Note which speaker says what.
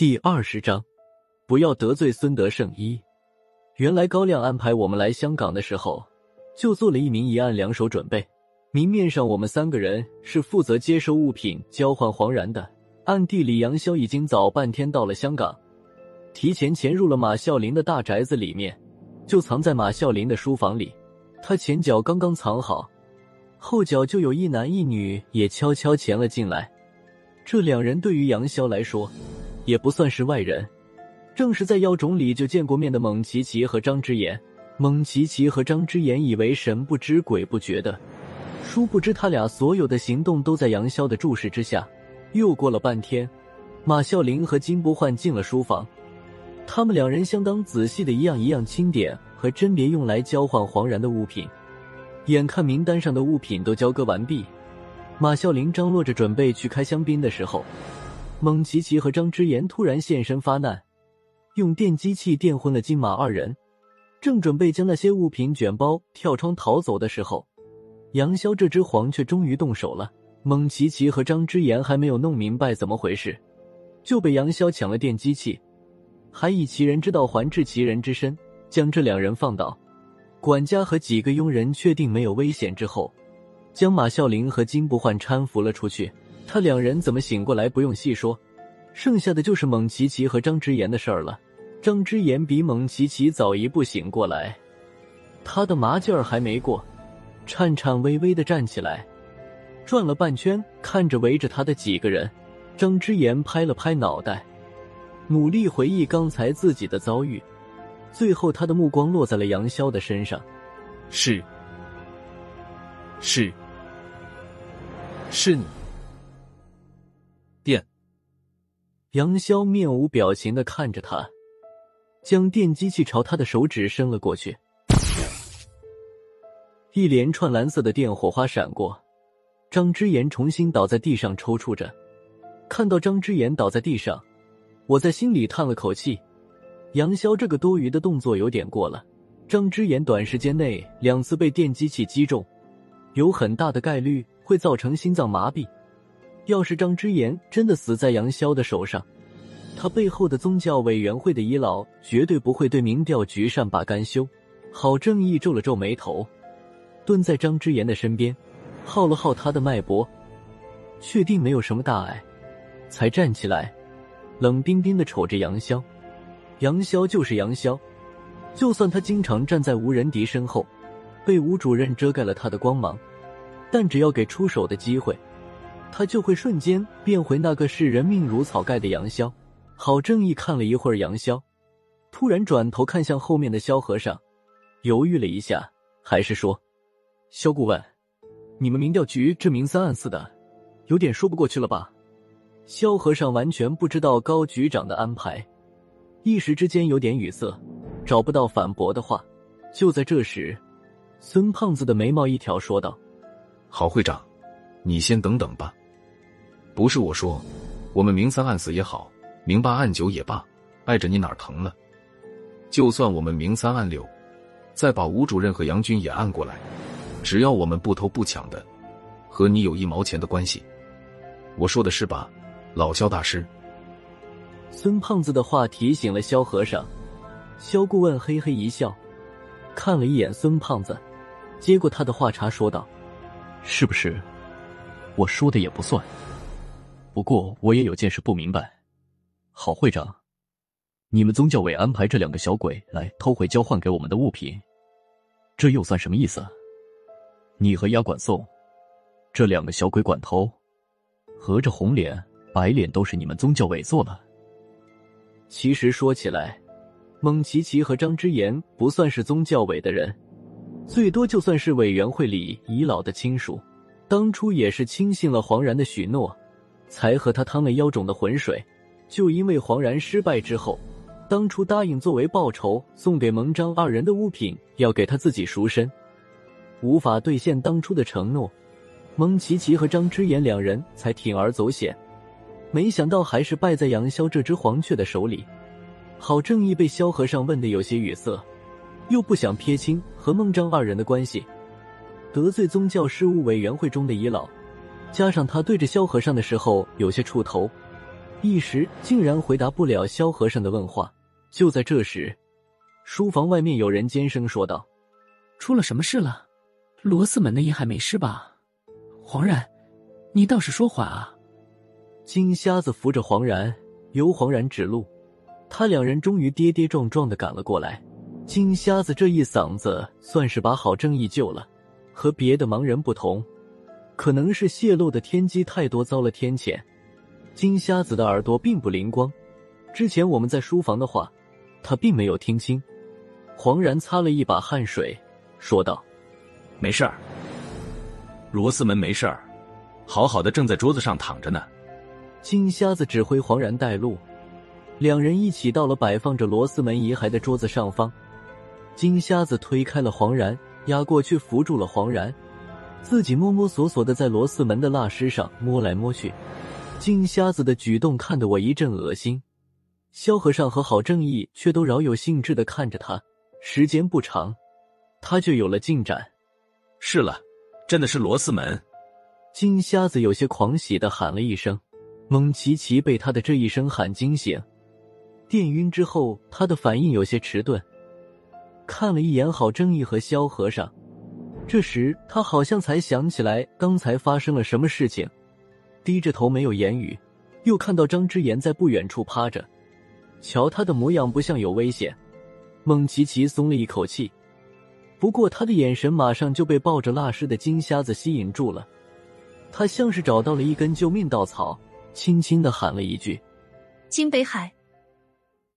Speaker 1: 第二十章，不要得罪孙德胜一。原来高亮安排我们来香港的时候，就做了一明一暗两手准备。明面上我们三个人是负责接收物品、交换黄然的，暗地里杨潇已经早半天到了香港，提前潜入了马啸林的大宅子里面，就藏在马啸林的书房里。他前脚刚刚藏好，后脚就有一男一女也悄悄潜了进来。这两人对于杨潇来说。也不算是外人，正是在妖种里就见过面的蒙奇奇和张之言。蒙奇奇和张之言以为神不知鬼不觉的，殊不知他俩所有的行动都在杨潇的注视之下。又过了半天，马啸林和金不换进了书房，他们两人相当仔细的一样一样清点和甄别用来交换黄然的物品。眼看名单上的物品都交割完毕，马啸林张罗着准备去开香槟的时候。蒙奇奇和张之言突然现身发难，用电击器电昏了金马二人。正准备将那些物品卷包跳窗逃走的时候，杨潇这只黄雀终于动手了。蒙奇奇和张之言还没有弄明白怎么回事，就被杨潇抢了电击器，还以其人之道还治其人之身，将这两人放倒。管家和几个佣人确定没有危险之后，将马啸林和金不换搀扶了出去。他两人怎么醒过来不用细说，剩下的就是蒙奇奇和张之言的事儿了。张之言比蒙奇奇早一步醒过来，他的麻劲儿还没过，颤颤巍巍的站起来，转了半圈，看着围着他的几个人。张之言拍了拍脑袋，努力回忆刚才自己的遭遇，最后他的目光落在了杨潇的身上。
Speaker 2: 是，是，是你。
Speaker 1: 杨潇面无表情的看着他，将电击器朝他的手指伸了过去。一连串蓝色的电火花闪过，张之言重新倒在地上抽搐着。看到张之言倒在地上，我在心里叹了口气。杨潇这个多余的动作有点过了。张之言短时间内两次被电击器击中，有很大的概率会造成心脏麻痹。要是张之言真的死在杨潇的手上，他背后的宗教委员会的遗老绝对不会对民调局善罢甘休。郝正义皱了皱眉头，蹲在张之言的身边，号了号他的脉搏，确定没有什么大碍，才站起来，冷冰冰的瞅着杨潇。杨潇就是杨潇，就算他经常站在吴仁迪身后，被吴主任遮盖了他的光芒，但只要给出手的机会。他就会瞬间变回那个视人命如草盖的杨潇。郝正义看了一会儿杨潇，突然转头看向后面的萧和尚，犹豫了一下，还是说：“萧顾问，你们民调局这明三暗四的，有点说不过去了吧？”萧和尚完全不知道高局长的安排，一时之间有点语塞，找不到反驳的话。就在这时，孙胖子的眉毛一挑，说道：“
Speaker 2: 郝会长，你先等等吧。”不是我说，我们明三暗四也好，明八暗九也罢，碍着你哪儿疼了？就算我们明三暗六，再把吴主任和杨军也按过来，只要我们不偷不抢的，和你有一毛钱的关系。我说的是吧，老萧大师？
Speaker 1: 孙胖子的话提醒了萧和尚，萧顾问嘿嘿一笑，看了一眼孙胖子，接过他的话茬说道：“
Speaker 3: 是不是？我说的也不算。”不过我也有件事不明白，郝会长，你们宗教委安排这两个小鬼来偷回交换给我们的物品，这又算什么意思？你和押管送这两个小鬼管偷，合着红脸白脸都是你们宗教委做了？
Speaker 1: 其实说起来，蒙奇奇和张之言不算是宗教委的人，最多就算是委员会里遗老的亲属，当初也是轻信了黄然的许诺。才和他趟了妖种的浑水，就因为黄然失败之后，当初答应作为报酬送给蒙张二人的物品要给他自己赎身，无法兑现当初的承诺，蒙奇奇和张之言两人才铤而走险，没想到还是败在杨潇这只黄雀的手里。郝正义被萧和尚问的有些语塞，又不想撇清和孟张二人的关系，得罪宗教事务委员会中的遗老。加上他对着萧和尚的时候有些触头，一时竟然回答不了萧和尚的问话。就在这时，书房外面有人尖声说道：“
Speaker 4: 出了什么事了？罗斯门的遗骸没事吧？黄然，你倒是说话啊！”
Speaker 1: 金瞎子扶着黄然，由黄然指路，他两人终于跌跌撞撞的赶了过来。金瞎子这一嗓子算是把郝正义救了。和别的盲人不同，可能是泄露的天机太多，遭了天谴。金瞎子的耳朵并不灵光，之前我们在书房的话，他并没有听清。黄然擦了一把汗水，说道：“
Speaker 5: 没事儿，罗斯门没事儿，好好的正在桌子上躺着呢。”
Speaker 1: 金瞎子指挥黄然带路，两人一起到了摆放着罗斯门遗骸的桌子上方。金瞎子推开了黄然。压过去扶住了黄然，自己摸摸索索的在罗四门的蜡尸上摸来摸去。金瞎子的举动看得我一阵恶心，萧和尚和郝正义却都饶有兴致的看着他。时间不长，他就有了进展。
Speaker 5: 是了，真的是罗四门。
Speaker 1: 金瞎子有些狂喜的喊了一声。蒙奇奇被他的这一声喊惊醒，电晕之后，他的反应有些迟钝。看了一眼郝正义和萧和尚，这时他好像才想起来刚才发生了什么事情，低着头没有言语。又看到张之言在不远处趴着，瞧他的模样不像有危险。孟琪琪松了一口气，不过他的眼神马上就被抱着蜡尸的金瞎子吸引住了。他像是找到了一根救命稻草，轻轻的喊了一句：“
Speaker 6: 金北海。”